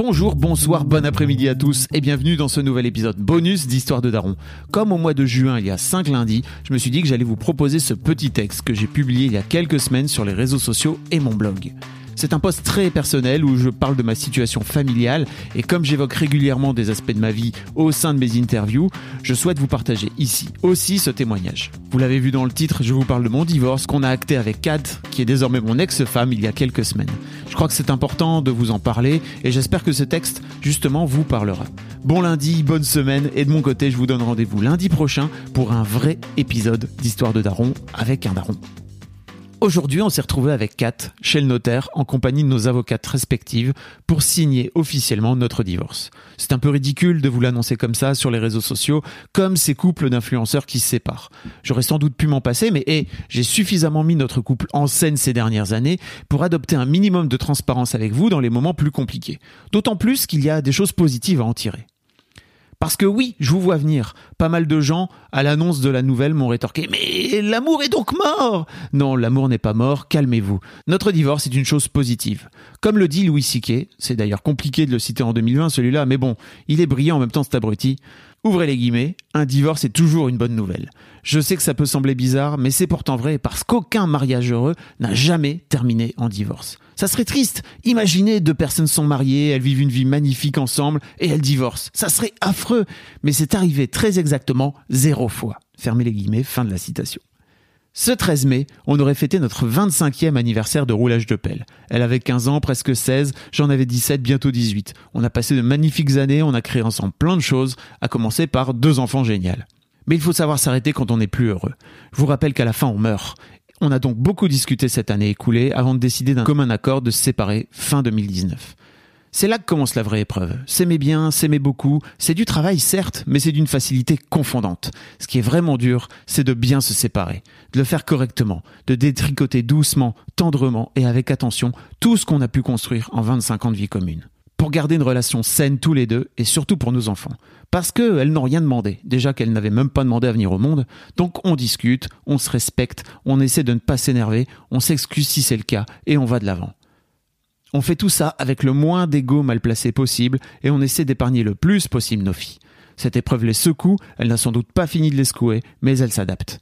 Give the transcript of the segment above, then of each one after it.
Bonjour, bonsoir, bon après-midi à tous et bienvenue dans ce nouvel épisode bonus d'Histoire de Daron. Comme au mois de juin, il y a 5 lundis, je me suis dit que j'allais vous proposer ce petit texte que j'ai publié il y a quelques semaines sur les réseaux sociaux et mon blog. C'est un post très personnel où je parle de ma situation familiale et comme j'évoque régulièrement des aspects de ma vie au sein de mes interviews, je souhaite vous partager ici aussi ce témoignage. Vous l'avez vu dans le titre, je vous parle de mon divorce qu'on a acté avec Kat, qui est désormais mon ex-femme il y a quelques semaines. Je crois que c'est important de vous en parler et j'espère que ce texte justement vous parlera. Bon lundi, bonne semaine et de mon côté, je vous donne rendez-vous lundi prochain pour un vrai épisode d'Histoire de Daron avec un daron. Aujourd'hui, on s'est retrouvé avec Kat, chez le notaire, en compagnie de nos avocates respectives, pour signer officiellement notre divorce. C'est un peu ridicule de vous l'annoncer comme ça sur les réseaux sociaux, comme ces couples d'influenceurs qui se séparent. J'aurais sans doute pu m'en passer, mais hé, j'ai suffisamment mis notre couple en scène ces dernières années pour adopter un minimum de transparence avec vous dans les moments plus compliqués. D'autant plus qu'il y a des choses positives à en tirer. Parce que oui, je vous vois venir. Pas mal de gens, à l'annonce de la nouvelle, m'ont rétorqué Mais l'amour est donc mort Non, l'amour n'est pas mort, calmez-vous. Notre divorce est une chose positive. Comme le dit Louis Siquet, c'est d'ailleurs compliqué de le citer en 2020 celui-là, mais bon, il est brillant en même temps cet abruti. Ouvrez les guillemets, un divorce est toujours une bonne nouvelle. Je sais que ça peut sembler bizarre, mais c'est pourtant vrai parce qu'aucun mariage heureux n'a jamais terminé en divorce. Ça serait triste. Imaginez deux personnes sont mariées, elles vivent une vie magnifique ensemble et elles divorcent. Ça serait affreux. Mais c'est arrivé très exactement zéro fois. Fermez les guillemets, fin de la citation. Ce 13 mai, on aurait fêté notre 25e anniversaire de roulage de pelle. Elle avait 15 ans, presque 16, j'en avais 17, bientôt 18. On a passé de magnifiques années, on a créé ensemble plein de choses, à commencer par deux enfants géniaux. Mais il faut savoir s'arrêter quand on n'est plus heureux. Je vous rappelle qu'à la fin on meurt. On a donc beaucoup discuté cette année écoulée avant de décider d'un commun accord de se séparer fin 2019. C'est là que commence la vraie épreuve. S'aimer bien, s'aimer beaucoup, c'est du travail certes, mais c'est d'une facilité confondante. Ce qui est vraiment dur, c'est de bien se séparer, de le faire correctement, de détricoter doucement, tendrement et avec attention tout ce qu'on a pu construire en 25 ans de vie commune. Pour garder une relation saine tous les deux et surtout pour nos enfants. Parce qu'elles n'ont rien demandé, déjà qu'elles n'avaient même pas demandé à venir au monde. Donc on discute, on se respecte, on essaie de ne pas s'énerver, on s'excuse si c'est le cas et on va de l'avant. On fait tout ça avec le moins d'ego mal placé possible et on essaie d'épargner le plus possible nos filles. Cette épreuve les secoue, elle n'a sans doute pas fini de les secouer, mais elle s'adapte.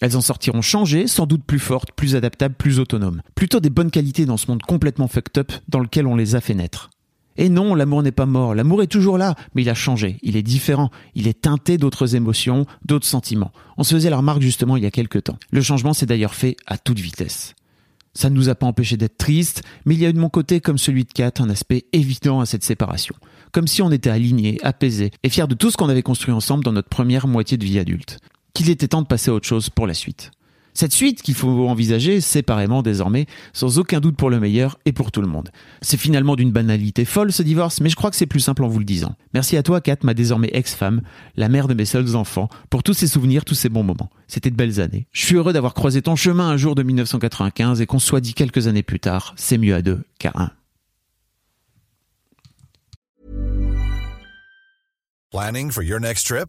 Elles en sortiront changées, sans doute plus fortes, plus adaptables, plus autonomes. Plutôt des bonnes qualités dans ce monde complètement fucked up dans lequel on les a fait naître. Et non, l'amour n'est pas mort, l'amour est toujours là, mais il a changé, il est différent, il est teinté d'autres émotions, d'autres sentiments. On se faisait la remarque justement il y a quelques temps. Le changement s'est d'ailleurs fait à toute vitesse. Ça ne nous a pas empêché d'être tristes, mais il y a eu de mon côté, comme celui de Kat, un aspect évident à cette séparation. Comme si on était alignés, apaisés, et fiers de tout ce qu'on avait construit ensemble dans notre première moitié de vie adulte. Qu'il était temps de passer à autre chose pour la suite. Cette suite qu'il faut envisager séparément désormais, sans aucun doute pour le meilleur et pour tout le monde. C'est finalement d'une banalité folle ce divorce, mais je crois que c'est plus simple en vous le disant. Merci à toi, Kat, ma désormais ex-femme, la mère de mes seuls enfants, pour tous ces souvenirs, tous ces bons moments. C'était de belles années. Je suis heureux d'avoir croisé ton chemin un jour de 1995 et qu'on soit dit quelques années plus tard, c'est mieux à deux qu'à un. Planning for your next trip?